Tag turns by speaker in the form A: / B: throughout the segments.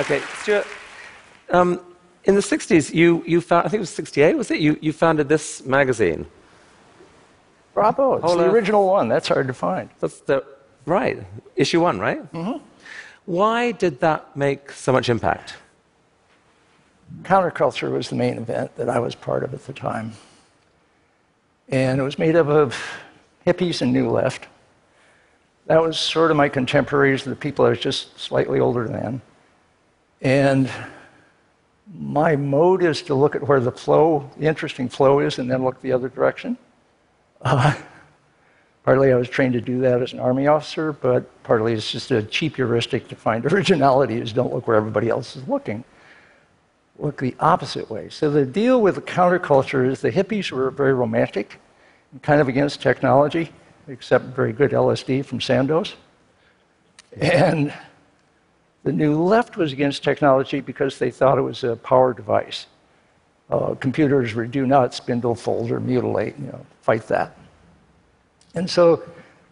A: Okay, Stewart. Um, in the 60s, you, you found, I think it was 68, was it? You, you founded this magazine.
B: Bravo, it's the original one. That's hard to find.
A: That's the, right, issue one, right?
B: Mm-hmm.
A: Why did that make so much impact?
B: Counterculture was the main event that I was part of at the time. And it was made up of hippies and New Left. That was sort of my contemporaries, the people I was just slightly older than. And my mode is to look at where the flow, the interesting flow is, and then look the other direction. Uh, partly I was trained to do that as an army officer, but partly it's just a cheap heuristic to find originality is don't look where everybody else is looking. Look the opposite way. So the deal with the counterculture is the hippies were very romantic and kind of against technology, except very good LSD from Sandoz. And the new left was against technology because they thought it was a power device. Uh, computers were do not spindle, fold, or mutilate. You know, fight that. And so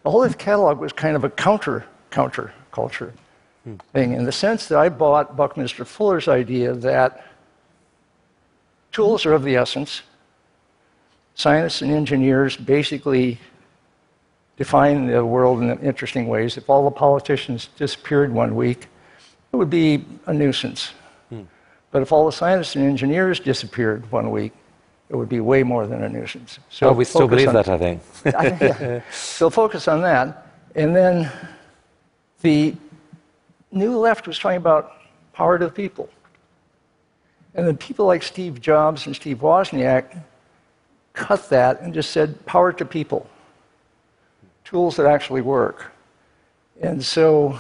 B: the whole catalog was kind of a counter counter culture hmm. thing in the sense that I bought Buckminster Fuller's idea that tools are of the essence. Scientists and engineers basically define the world in interesting ways. If all the politicians disappeared one week, it would be a nuisance. Hmm. But if all the scientists and engineers disappeared one week, it would be way more than a nuisance.
A: So oh, we still believe on, that, I think.
B: yeah. So focus on that. And then the new left was talking about power to the people. And then people like Steve Jobs and Steve Wozniak cut that and just said power to people, tools that actually work. And so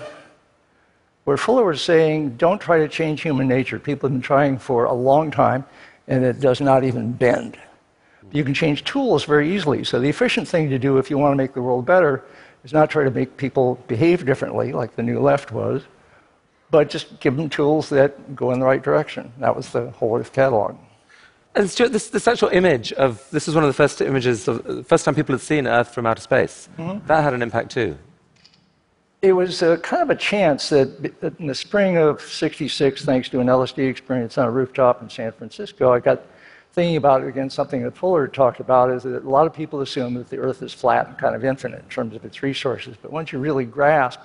B: where Fuller was saying, don't try to change human nature. People have been trying for a long time, and it does not even bend. You can change tools very easily. So, the efficient thing to do if you want to make the world better is not try to make people behave differently, like the New Left was, but just give them tools that go in the right direction. That was the whole Earth catalog.
A: And Stewart, this, this actual image of this is one of the first images of the first time people had seen Earth from outer space. Mm-hmm. That had an impact too
B: it was a, kind of a chance that, in the spring of 66, thanks to an LSD experience on a rooftop in San Francisco, I got thinking about it again, something that Fuller talked about is that a lot of people assume that the Earth is flat and kind of infinite in terms of its resources. But once you really grasp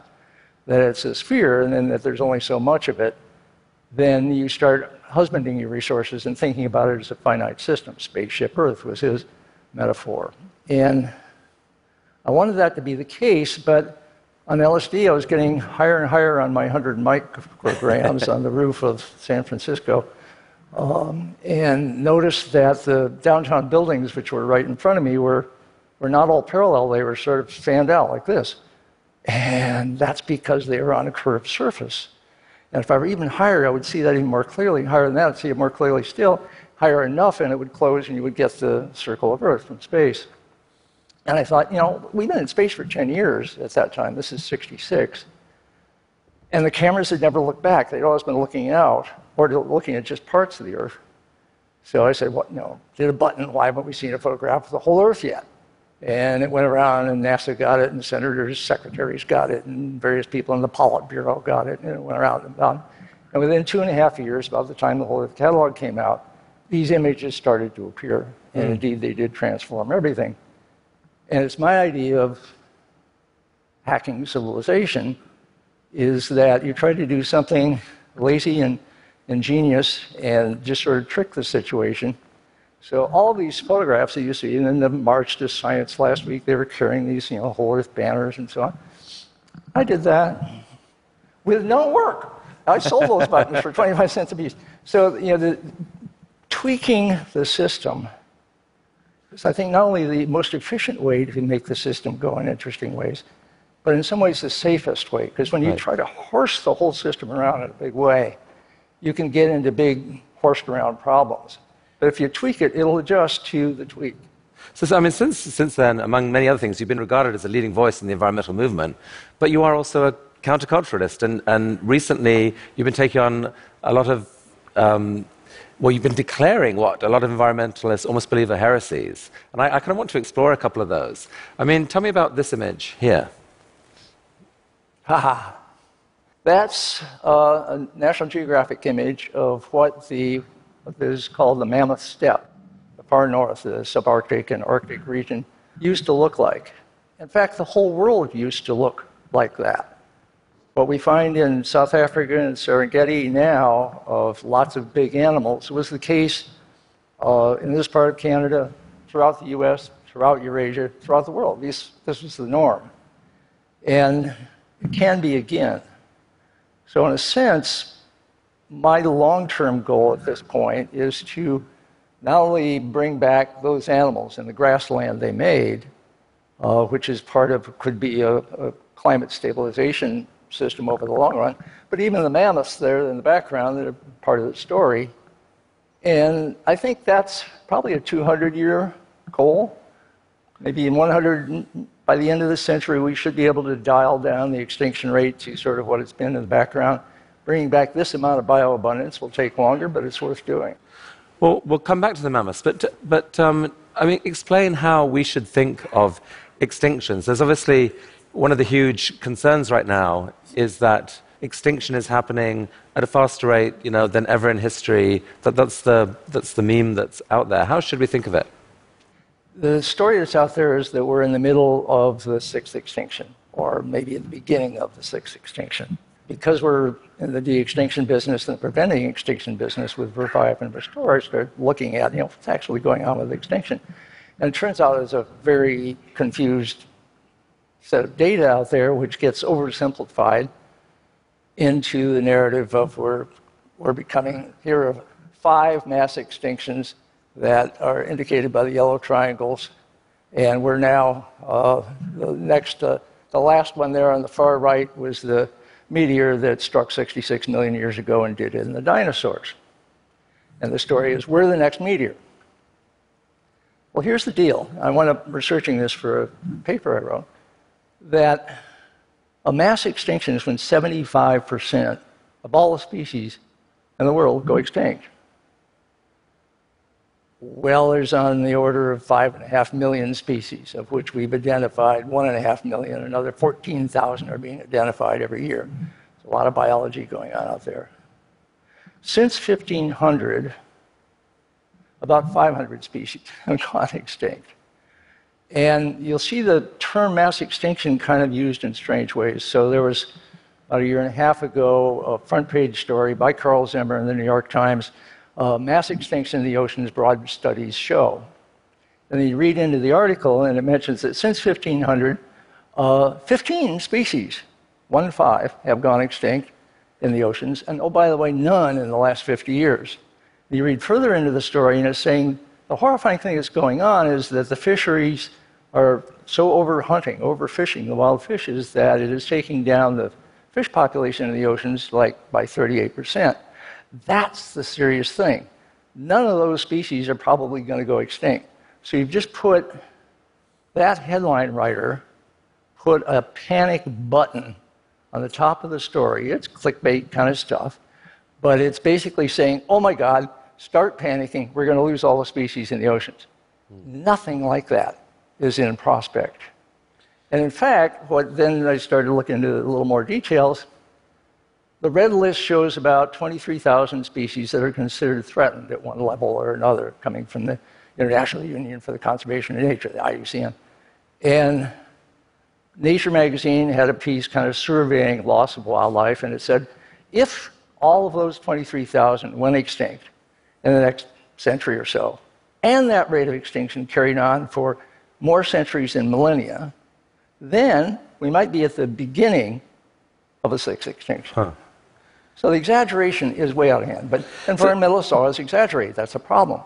B: that it's a sphere and then that there's only so much of it, then you start husbanding your resources and thinking about it as a finite system. Spaceship Earth was his metaphor. And I wanted that to be the case, but on LSD, I was getting higher and higher on my 100 micrograms on the roof of San Francisco. Um, and noticed that the downtown buildings, which were right in front of me, were, were not all parallel. They were sort of fanned out like this. And that's because they were on a curved surface. And if I were even higher, I would see that even more clearly. Higher than that, I'd see it more clearly still. Higher enough, and it would close, and you would get the circle of Earth from space. And I thought, you know, we've been in space for 10 years at that time. This is 66. And the cameras had never looked back. They'd always been looking out or looking at just parts of the Earth. So I said, what, you know, did a button. Why haven't we seen a photograph of the whole Earth yet? And it went around, and NASA got it, and senators, secretaries got it, and various people in the Politburo got it, and it went around and down. And within two and a half years, about the time the whole Earth catalog came out, these images started to appear. And mm. indeed, they did transform everything. And it's my idea of hacking civilization is that you try to do something lazy and ingenious and just sort of trick the situation. So all these photographs that you see, and then the March to Science last week, they were carrying these, you know, whole Earth banners and so on. I did that with no work. I sold those buttons for 25 cents a piece. So, you know, the, tweaking the system I think, not only the most efficient way to make the system go in interesting ways, but in some ways the safest way. Because when you right. try to horse the whole system around in a big way, you can get into big horsed around problems. But if you tweak it, it'll adjust to the tweak.
A: So, so, I mean, since, since then, among many other things, you've been regarded as a leading voice in the environmental movement, but you are also a counterculturalist. And, and recently, you've been taking on a lot of um, well, you've been declaring what a lot of environmentalists almost believe are heresies. And I, I kind of want to explore a couple of those. I mean, tell me about this image here.
B: Haha. That's uh, a National Geographic image of what the what is called the Mammoth Steppe, the far north, of the subarctic and Arctic region, used to look like. In fact, the whole world used to look like that. What we find in South Africa and Serengeti now of lots of big animals was the case uh, in this part of Canada, throughout the US, throughout Eurasia, throughout the world. This, this was the norm. And it can be again. So, in a sense, my long term goal at this point is to not only bring back those animals and the grassland they made, uh, which is part of, could be a, a, climate stabilization system over the long run, but even the mammoths there in the background that are part of the story. And I think that's probably a 200 year goal. Maybe in 100, by the end of the century, we should be able to dial down the extinction rate to sort of what it's been in the background. Bringing back this amount of bioabundance will take longer, but it's worth doing.
A: Well, we'll come back to the mammoths, but, but um, I mean, explain how we should think of extinctions. There's obviously one of the huge concerns right now is that extinction is happening at a faster rate, you know, than ever in history. That, that's, the, that's the meme that's out there. How should we think of it?
B: The story that's out there is that we're in the middle of the sixth extinction, or maybe at the beginning of the sixth extinction. Because we're in the de-extinction business and the preventing extinction business with Revive and Restore, start looking at you know what's actually going on with extinction. And it turns out it's a very confused set of data out there which gets oversimplified into the narrative of we're, we're becoming here are five mass extinctions that are indicated by the yellow triangles. And we're now, uh, the next, uh, the last one there on the far right was the meteor that struck 66 million years ago and did it in the dinosaurs. And the story is we're the next meteor. Well, here's the deal. I wound up researching this for a paper I wrote that a mass extinction is when 75% of all the species in the world go extinct. Well, there's on the order of five and a half million species, of which we've identified one and a half million. Another 14,000 are being identified every year. There's a lot of biology going on out there. Since 1500, about 500 species have gone extinct. And you'll see the term mass extinction kind of used in strange ways. So there was about a year and a half ago a front page story by Carl Zimmer in the New York Times uh, Mass Extinction in the Oceans Broad Studies Show. And then you read into the article, and it mentions that since 1500, uh, 15 species, one five, have gone extinct in the oceans. And oh, by the way, none in the last 50 years. You read further into the story, and it's saying the horrifying thing that's going on is that the fisheries are so overhunting, overfishing the wild fishes that it is taking down the fish population in the oceans like by 38%. That's the serious thing. None of those species are probably going to go extinct. So you've just put that headline writer put a panic button on the top of the story. It's clickbait kind of stuff, but it's basically saying, oh my God, start panicking. We're going to lose all the species in the oceans. Hmm. Nothing like that is in prospect. And in fact, what then I started looking into a little more details. The red list shows about 23,000 species that are considered threatened at one level or another, coming from the International Union for the Conservation of Nature, the IUCN. And Nature magazine had a piece kind of surveying loss of wildlife, and it said if all of those 23,000 went extinct in the next century or so, and that rate of extinction carried on for more centuries and millennia, then we might be at the beginning of a sixth extinction. Huh. So the exaggeration is way out of hand. But environmentalists always exaggerate. That's a problem.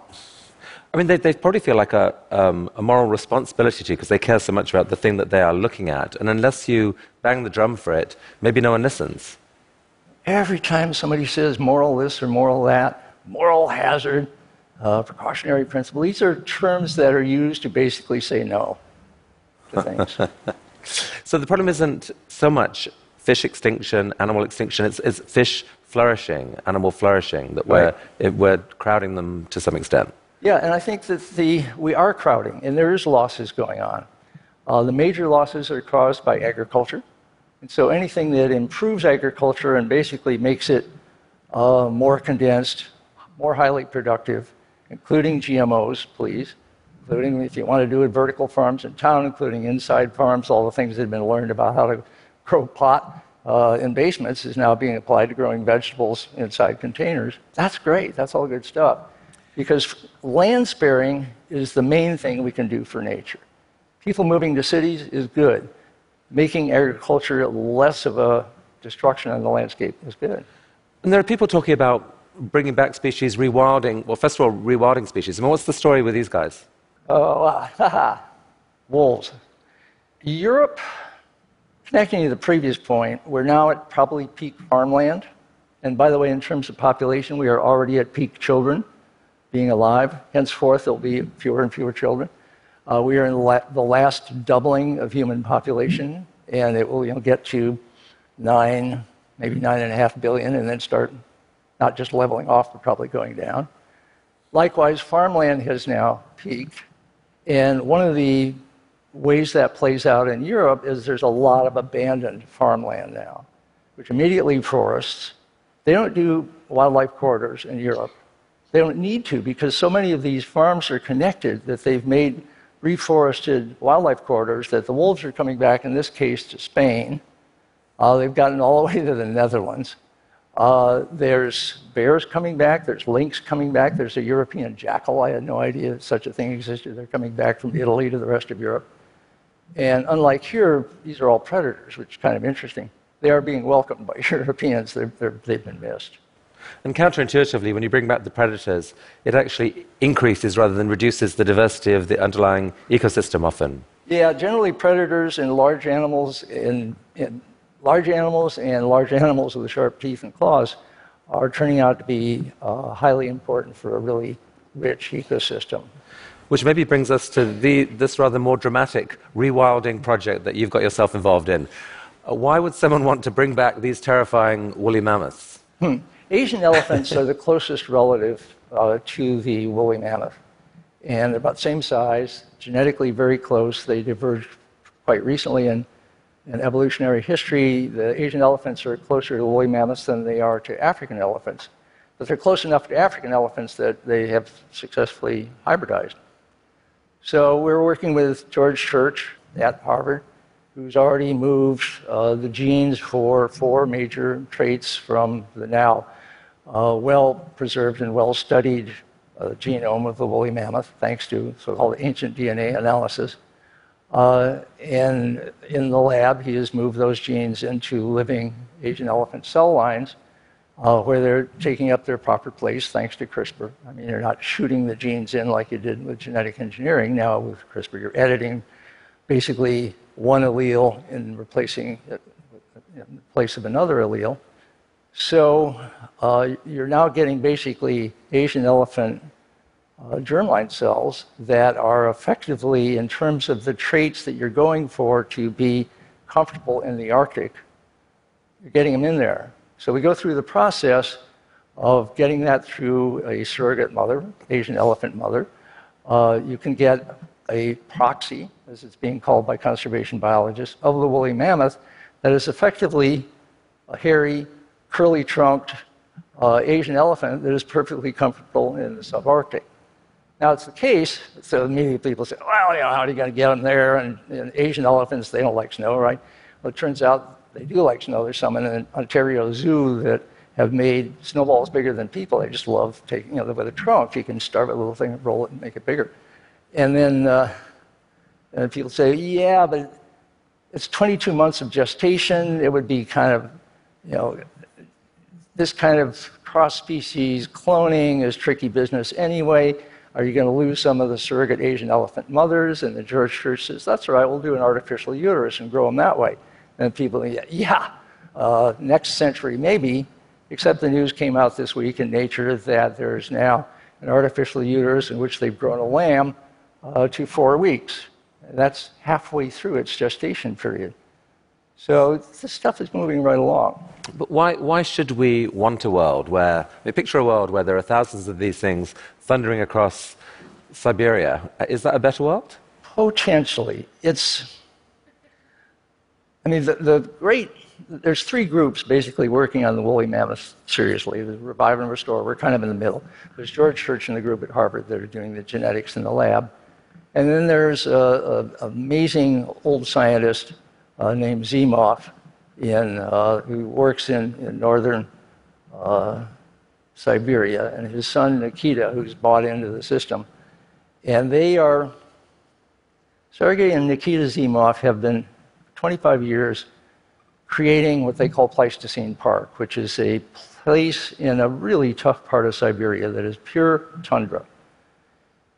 A: I mean, they, they probably feel like a, um, a moral responsibility to because they care so much about the thing that they are looking at. And unless you bang the drum for it, maybe no one listens.
B: Every time somebody says moral this or moral that, moral hazard, uh, precautionary principle. These are terms that are used to basically say no to things.
A: so the problem isn't so much fish extinction, animal extinction, it's, it's fish flourishing, animal flourishing, that we're, right. we're crowding them to some extent.
B: Yeah, and I think that the, we are crowding, and there is losses going on. Uh, the major losses are caused by agriculture, And so anything that improves agriculture and basically makes it uh, more condensed, more highly productive, including GMOs, please, including if you want to do it, vertical farms in town, including inside farms, all the things that have been learned about how to grow pot uh, in basements is now being applied to growing vegetables inside containers. That's great. That's all good stuff. Because land sparing is the main thing we can do for nature. People moving to cities is good. Making agriculture less of a destruction on the landscape is good.
A: And there are people talking about bringing back species, rewilding. Well, first of all, rewilding species. I mean, what's the story with these guys?
B: Oh, uh, wolves. Europe Connecting to the previous point, we're now at probably peak farmland. And by the way, in terms of population, we are already at peak children being alive. Henceforth, there'll be fewer and fewer children. Uh, we are in the, la- the, last doubling of human population, and it will you know, get to nine, maybe nine and a half billion, and then start not just leveling off, but probably going down. Likewise, farmland has now peaked. And one of the ways that plays out in Europe is there's a lot of abandoned farmland now, which immediately forests. They don't do wildlife corridors in Europe. They don't need to because so many of these farms are connected that they've made reforested wildlife corridors that the wolves are coming back, in this case, to Spain. Uh, they've gotten all the way to the Netherlands. Uh, there's bears coming back, there's lynx coming back, there's a European jackal. I had no idea such a thing existed. They're coming back from Italy to the rest of Europe. And unlike here, these are all predators, which is kind of interesting. They are being welcomed by Europeans, they have been missed.
A: And counterintuitively, when you bring back the predators, it actually increases rather than reduces the diversity of the underlying ecosystem often.
B: Yeah, generally predators and large animals in, in large animals and large animals with sharp teeth and claws are turning out to be uh, highly important for a really rich ecosystem.
A: Which maybe brings us to the, this rather more dramatic rewilding project that you've got yourself involved in. Uh, why would someone want to bring back these terrifying woolly mammoths?
B: Hmm. Asian elephants are the closest relative uh, to the woolly mammoth. And they're about the same size, genetically very close. They diverged quite recently in, in evolutionary history. The Asian elephants are closer to woolly mammoths than they are to African elephants. But they're close enough to African elephants that they have successfully hybridized. So we're working with George Church at Harvard, who's already moved uh, the genes for four major traits from the now uh, well preserved and well studied uh, genome of the woolly mammoth, thanks to so called ancient DNA analysis. Uh, and in the lab, he has moved those genes into living Asian elephant cell lines uh, where they're taking up their proper place thanks to CRISPR. I mean, you're not shooting the genes in like you did with genetic engineering. Now, with CRISPR, you're editing basically one allele and replacing it in place of another allele. So uh, you're now getting basically Asian elephant uh, germline cells that are effectively, in terms of the traits that you're going for to be comfortable in the Arctic, you're getting them in there. So we go through the process of getting that through a surrogate mother, Asian elephant mother. Uh, you can get a proxy, as it's being called by conservation biologists, of the woolly mammoth that is effectively a hairy, curly trunked uh, Asian elephant that is perfectly comfortable in the subarctic. Now, it's the case, so immediately people say, well, you know, how are you going to get them there? And, and Asian elephants, they don't like snow, right? Well, it turns out they do like snow. There's some in an Ontario zoo that have made snowballs bigger than people. They just love taking, you know, with a trunk, you can starve a little thing and roll it and make it bigger. And then uh, and people say, yeah, but it's 22 months of gestation. It would be kind of, you know, this kind of cross species cloning is tricky business anyway. Are you going to lose some of the surrogate Asian elephant mothers? And the George Church says, that's all right, we'll do an artificial uterus and grow them that way. And people, yeah, uh, next century maybe, except the news came out this week in Nature that there's now an artificial uterus in which they've grown a lamb uh, to four weeks. That's halfway through its gestation period. So this stuff is moving right along.
A: But why, why should we want a world where, I mean, picture a world where there are thousands of these things thundering across Siberia? Is that a better world?
B: Potentially. It's, I mean, the, the great, there's three groups basically working on the woolly mammoth seriously the Revive and Restore. We're kind of in the middle. There's George Church and the group at Harvard that are doing the genetics in the lab. And then there's an amazing old scientist uh, named Zimov in, uh, who works in, in northern uh, Siberia, and his son Nikita, who's bought into the system. And they are, Sergei and Nikita Zimov have been 25 years creating what they call Pleistocene Park, which is a place in a really tough part of Siberia that is pure tundra.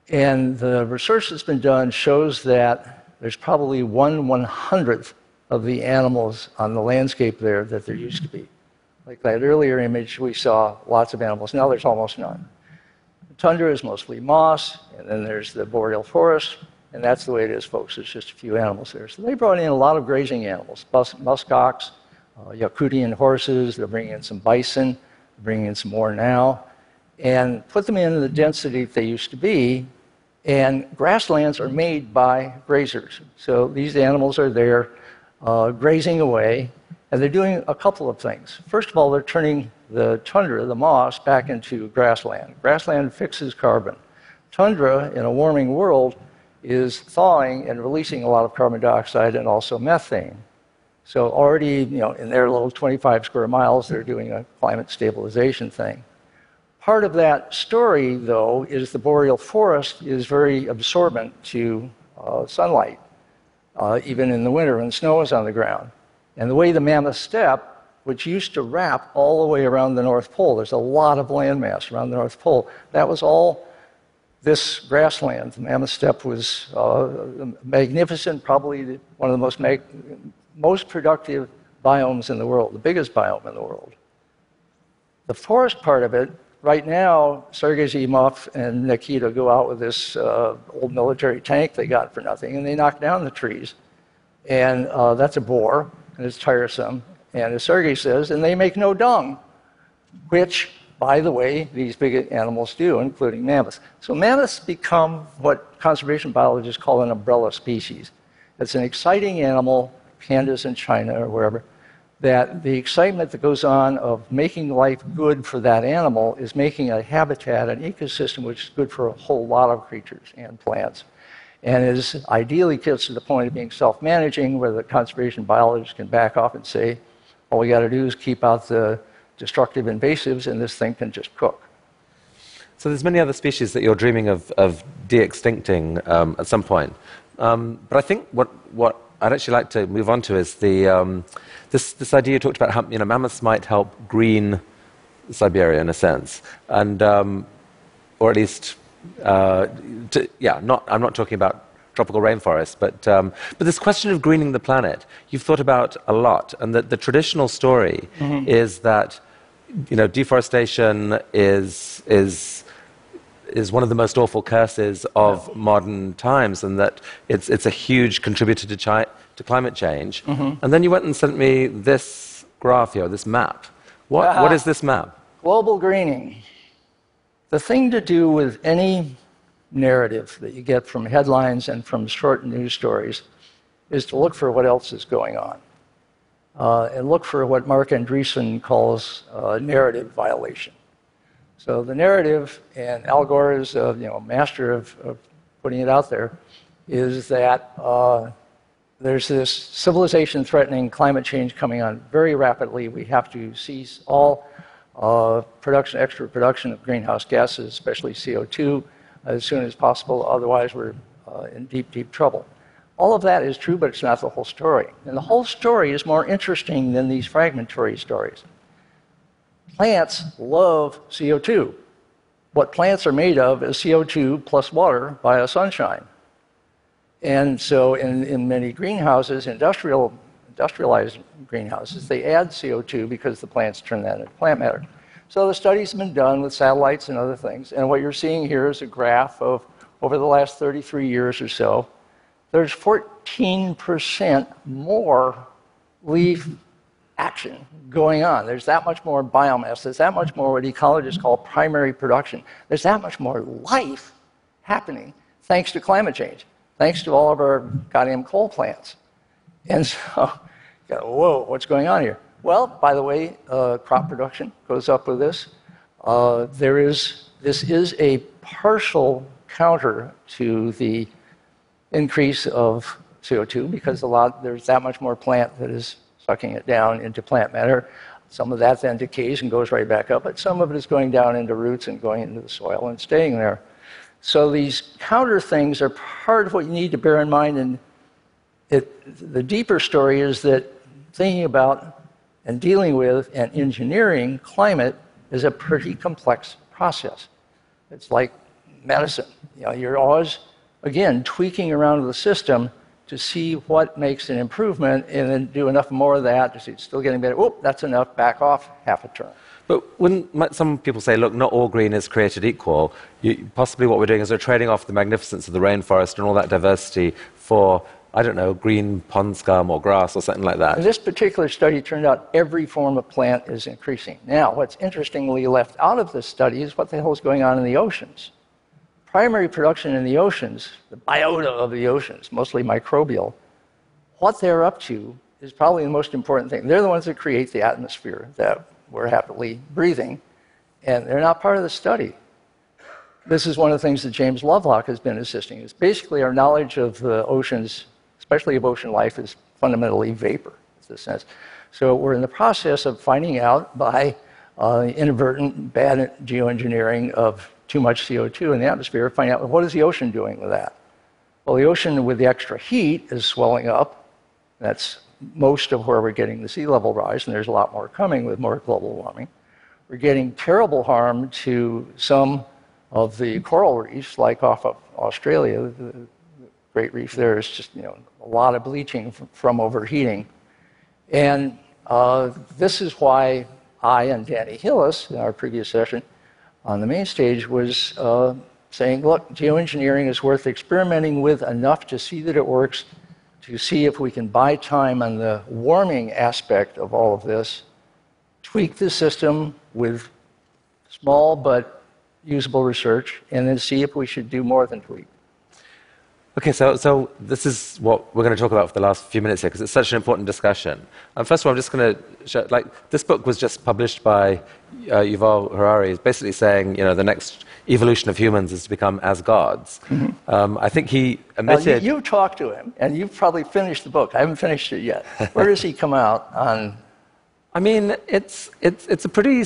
B: And the research that's been done shows that there's probably one one hundredth of the animals on the landscape there that there used to be. Like that earlier image, we saw lots of animals. Now there's almost none. The tundra is mostly moss, and then there's the boreal forest, and that's the way it is, folks. There's just a few animals there. So they brought in a lot of grazing animals, muskox, uh, Yakutian horses, they're bringing in some bison, they're bringing in some more now, and put them in the density they used to be. And grasslands are made by grazers. So these animals are there uh, grazing away, and they're doing a couple of things. First of all, they're turning the tundra, the moss, back into grassland. Grassland fixes carbon. Tundra, in a warming world, is thawing and releasing a lot of carbon dioxide and also methane. So already, you know, in their little 25 square miles, they're doing a climate stabilization thing. Part of that story, though, is the boreal forest is very absorbent to uh, sunlight, uh, even in the winter when snow is on the ground. And the way the Mammoth Steppe, which used to wrap all the way around the North Pole, there's a lot of landmass around the North Pole, that was all this grassland. The Mammoth Steppe was uh, magnificent, probably one of the most, mag- most productive biomes in the world, the biggest biome in the world. The forest part of it, right now, Sergei Zimov and Nikita go out with this uh, old military tank they got for nothing, and they knock down the trees. And uh, that's a bore and it's tiresome. And as Sergei says, and they make no dung, which, by the way, these big animals do, including mammoths. So mammoths become what conservation biologists call an umbrella species. It's an exciting animal, pandas in China or wherever, that the excitement that goes on of making life good for that animal is making a habitat, an ecosystem, which is good for a whole lot of creatures and plants and is ideally gets to the point of being self managing, where the conservation biologists can back off and say, all we got to do is keep out the destructive invasives, and this thing can just cook.
A: So there's many other species that you're dreaming of, of de-extincting um, at some point. Um, but I think what, what I'd actually like to move on to is the, um, this, this idea you talked about how you know, mammoths might help green Siberia in a sense, and, um, or at least uh, to, yeah, not, I'm not talking about tropical rainforests, but, um, but this question of greening the planet, you've thought about a lot. And the, the traditional story mm-hmm. is that you know, deforestation is, is, is one of the most awful curses of yeah. modern times, and that it's, it's a huge contributor to, chi- to climate change. Mm-hmm. And then you went and sent me this graph here, this map. What, uh-huh. what is this map?
B: Global greening. The thing to do with any narrative that you get from headlines and from short news stories is to look for what else is going on. Uh, and look for what Marc Andreessen calls uh, narrative violation. So the narrative, and Al Gore is a you know, master of, of putting it out there, is that uh, there's this civilization threatening climate change coming on very rapidly. We have to cease all uh, production, extra production of greenhouse gases, especially CO2, as soon as possible. Otherwise, we're uh, in deep, deep trouble. All of that is true, but it's not the whole story. And the whole story is more interesting than these fragmentary stories. Plants love CO2. What plants are made of is CO2 plus water via sunshine. And so, in, in many greenhouses, industrial industrialized greenhouses, they add CO2 because the plants turn that into plant matter. So the studies have been done with satellites and other things. And what you're seeing here is a graph of over the last 33 years or so, there's 14% more leaf action going on. There's that much more biomass. There's that much more what ecologists call primary production. There's that much more life happening thanks to climate change, thanks to all of our goddamn coal plants. And so Whoa, what's going on here? Well, by the way, uh, crop production goes up with this. Uh, there is, this is a partial counter to the increase of CO2 because a lot, there's that much more plant that is sucking it down into plant matter. Some of that then decays and goes right back up, but some of it is going down into roots and going into the soil and staying there. So these counter things are part of what you need to bear in mind. And it, the deeper story is that thinking about and dealing with and engineering climate is a pretty complex process. It's like medicine. You know, you're always, again, tweaking around the system to see what makes an improvement and then do enough more of that to see it's still getting better. Oh, that's enough, back off half a turn.
A: But when some people say, look, not all green is created equal, you, possibly what we're doing is we're trading off the magnificence of the rainforest and all that diversity for, I don't know, green pond scum or grass or something like that.
B: This particular study turned out every form of plant is increasing. Now, what's interestingly left out of this study is what the hell is going on in the oceans primary production in the oceans, the biota of the oceans, mostly microbial, what they're up to is probably the most important thing. They're the ones that create the atmosphere that we're happily breathing, and they're not part of the study. This is one of the things that James Lovelock has been assisting. Is basically our knowledge of the oceans, especially of ocean life, is fundamentally vapor. In a sense. So we're in the process of finding out by uh, inadvertent bad geoengineering of too much CO2 in the atmosphere, finding out what is the ocean doing with that. Well, the ocean with the extra heat is swelling up. That's most of where we're getting the sea level rise, and there's a lot more coming with more global warming. We're getting terrible harm to some of the coral reefs, like off of Australia. The Great Reef there is just you know a lot of bleaching from overheating, and uh, this is why I and Danny Hillis in our previous session on the main stage was uh, saying, look, geoengineering is worth experimenting with enough to see that it works, to see if we can buy time on the warming aspect of all of this, tweak the system with small but usable research, and then see if we should do more than tweak.
A: Okay, so, so this is what we're going to talk about for the last few minutes here because it's such an important discussion. And first of all, I'm just going to show, like, this book was just published by uh, Yuval Harari, is basically saying, you know, the next evolution of humans is to become as gods. Mm-hmm. Um, I think he admitted.
B: you, you talked to him, and you've probably finished the book. I haven't finished it yet. Where does he come out on?
A: I mean, it's, it's, it's a pretty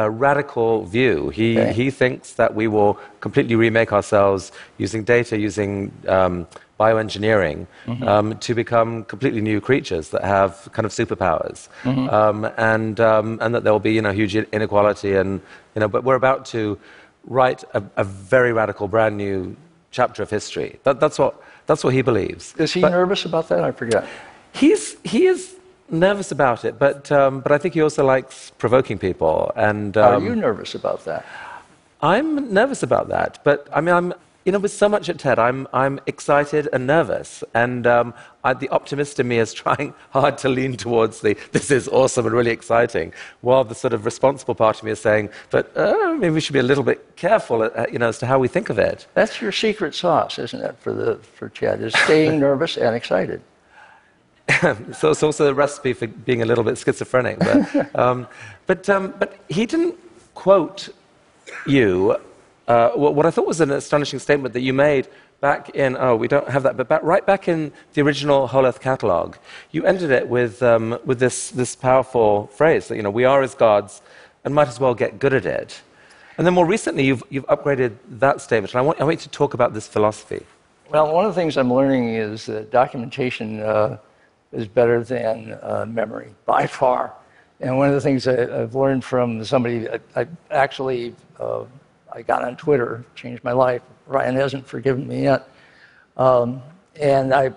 A: a radical view. He, okay. he thinks that we will completely remake ourselves using data, using um, bioengineering, mm-hmm. um, to become completely new creatures that have kind of superpowers, mm-hmm. um, and, um, and that there will be you know, huge inequality. And, you know, but we're about to write a, a very radical, brand new chapter of history. That, that's, what, that's what he believes.
B: Is he but nervous about that? I forget.
A: He's, he is nervous about it, but, um, but I think he also likes provoking people. And,
B: um, Are you nervous about that?
A: I'm nervous about that, but I mean, I'm, you know, with so much at TED, I'm, I'm excited and nervous. And um, I, the optimist in me is trying hard to lean towards the this is awesome and really exciting, while the sort of responsible part of me is saying, but uh, maybe we should be a little bit careful, uh, you know, as to how we think of it.
B: That's your secret sauce, isn't it, for, the, for TED, is staying nervous and excited.
A: so it's also a recipe for being a little bit schizophrenic. But, um, but, um, but he didn't quote you. Uh, what I thought was an astonishing statement that you made back in, oh, we don't have that, but back, right back in the original Whole Earth Catalog, you ended it with, um, with this, this powerful phrase that, you know, we are as gods and might as well get good at it. And then more recently, you've, you've upgraded that statement. And I want, I want you to talk about this philosophy.
B: Well, one of the things I'm learning is that documentation uh, is better than uh, memory by far. And one of the things I, have learned from somebody, I, I actually uh, I got on Twitter, changed my life. Ryan hasn't forgiven me yet, um, and I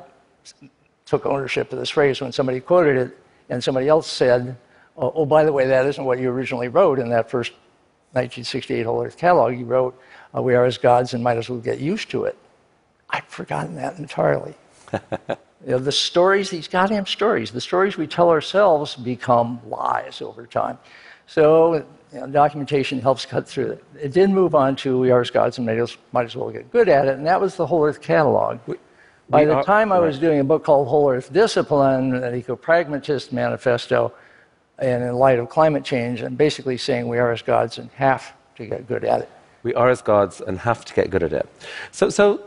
B: took ownership of this phrase when somebody quoted it, and somebody else said, "Oh, oh by the way, that isn't what you originally wrote in that first 1968 Whole Earth catalog. You wrote, uh, "We are as gods and might as well get used to it." I'd forgotten that entirely. You know, the stories, these goddamn stories, the stories we tell ourselves become lies over time. So you know, documentation helps cut through it. It did move on to We Are as Gods and might as, might as well get good at it, and that was the Whole Earth Catalog. By
A: We
B: the
A: are-
B: time I was doing a book called Whole Earth Discipline, an eco-pragmatist manifesto, and in light of climate change, I'm basically saying we are as gods and have to get good at it.
A: We are as gods and have to get good at it. So, so,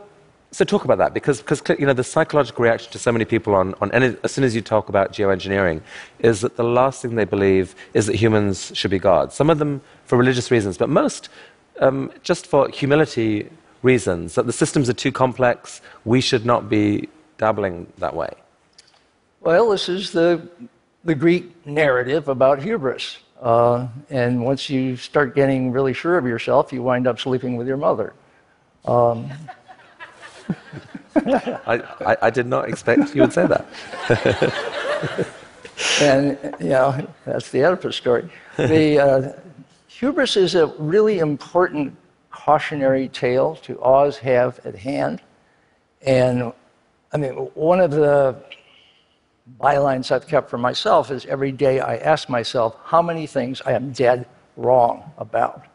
A: so talk about that because, because you know, the psychological reaction to so many people on, on any, as soon as you talk about geoengineering is that the last thing they believe is that humans should be gods. Some of them for religious reasons, but most um, just for humility reasons, that the systems are too complex, we should not be dabbling that way.
B: Well, this is the, the Greek narrative about hubris. Uh, and once you start getting really sure of yourself, you wind up sleeping with your mother.
A: I, I, I did not expect you would say that.
B: And, you know, that's the Oedipus story. The uh, hubris is a really important cautionary tale to always have at hand. And, I mean, one of the bylines I've kept for myself is every day I ask myself how many things I am dead wrong about.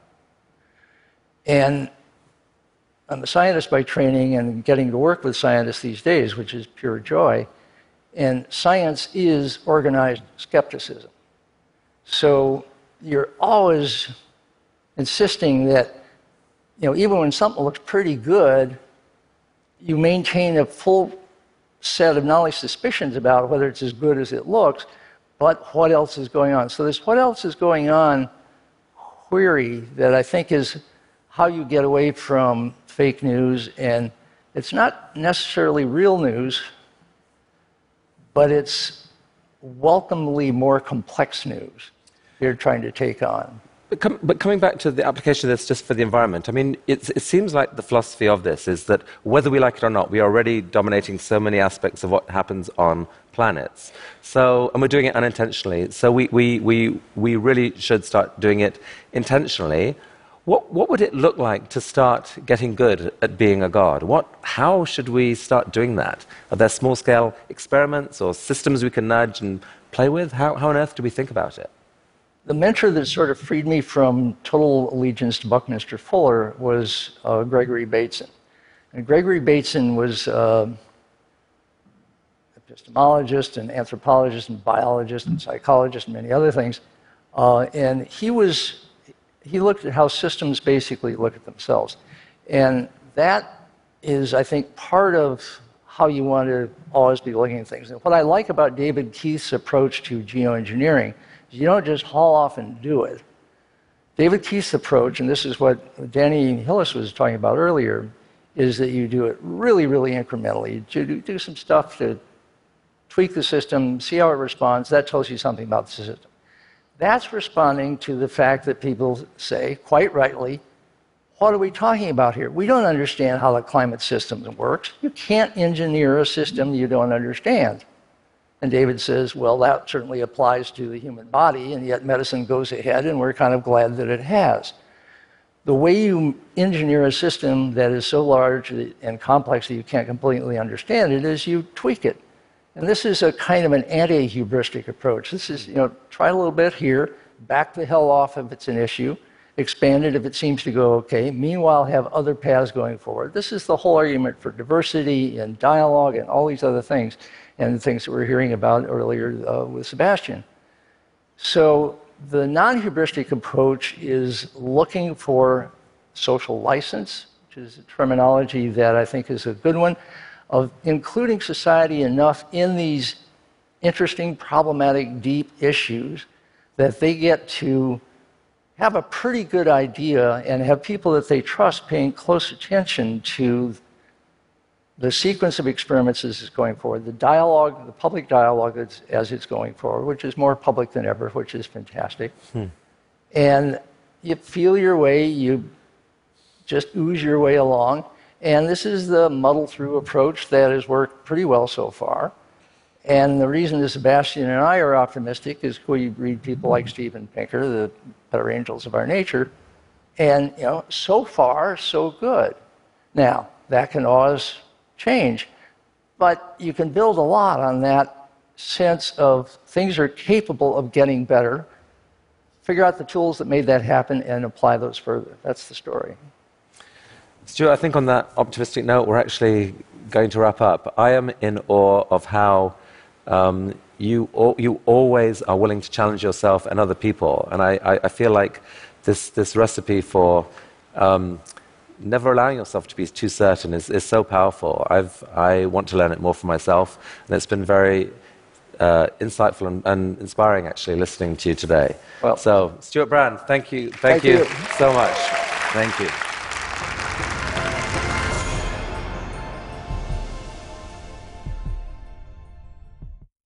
B: And I'm a scientist by training and getting to work with scientists these days, which is pure joy. And science is organized skepticism. So you're always insisting that, you know, even when something looks pretty good, you maintain a full set of only suspicions about whether it's as good as it looks, but what else is going on. So this what else is going on query that I think is how you get away from fake news, and it's not necessarily real news, but it's welcomely more complex news you're trying to take on.
A: But, com- but coming back to the application of this just for the environment, I mean, it seems like the philosophy of this is that whether we like it or not, we are already dominating so many aspects of what happens on planets. So, and we're doing it unintentionally. So we, we, we, we really should start doing it intentionally. What, what would it look like to start getting good at being a god? What, how should we start doing that? Are there small scale experiments or systems we can nudge and play with? How, how on earth do we think about it?
B: The mentor that sort of freed me from total allegiance to Buckminster Fuller was uh, Gregory Bateson. And Gregory Bateson was uh, epistemologist and anthropologist and biologist and psychologist and many other things. Uh, and he was he looked at how systems basically look at themselves. And that is, I think, part of how you want to always be looking at things. And what I like about David Keith's approach to geoengineering is you don't just haul off and do it. David Keith's approach, and this is what Danny Hillis was talking about earlier, is that you do it really, really incrementally. You do, do some stuff to tweak the system, see how it responds. That tells you something about the system. That's responding to the fact that people say, quite rightly, what are we talking about here? We don't understand how the climate system works. You can't engineer a system you don't understand. And David says, well, that certainly applies to the human body, and yet medicine goes ahead, and we're kind of glad that it has. The way you engineer a system that is so large and complex that you can't completely understand it is you tweak it. And this is a kind of an anti hubristic approach. This is, you know, try a little bit here, back the hell off if it's an issue, expand it if it seems to go okay, meanwhile, have other paths going forward. This is the whole argument for diversity and dialogue and all these other things, and the things that we are hearing about earlier uh, with Sebastian. So, the non hubristic approach is looking for social license, which is a terminology that I think is a good one of including society enough in these interesting, problematic, deep issues that they get to have a pretty good idea and have people that they trust paying close attention to the sequence of experiments as it's going forward, the dialogue, the public dialogue as, as it's going forward, which is more public than ever, which is fantastic. Hmm. And you feel your way, you just ooze your way along. And this is the muddle through approach that has worked pretty well so far. And the reason that Sebastian and I are optimistic is we read people like Steven Pinker, the better angels of our nature, and you know, so far so good. Now that can always change, but you can build a lot on that sense of things are capable of getting better. Figure out the tools that made that happen and apply those further. That's the story.
A: Stewart, I think on that optimistic note, we're actually going to wrap up, I am in awe of how um, you, al- you always are willing to challenge yourself and other people. And I, I, I feel like this, this recipe for um, never allowing yourself to be too certain is, is so powerful. I've, I want to learn it more for myself, and it's been very uh, insightful and, and inspiring, actually, listening to you today.
B: Well-
A: so, Stewart Brand, thank you, thank,
B: Thank
A: you
B: you.
A: so much. Thank you.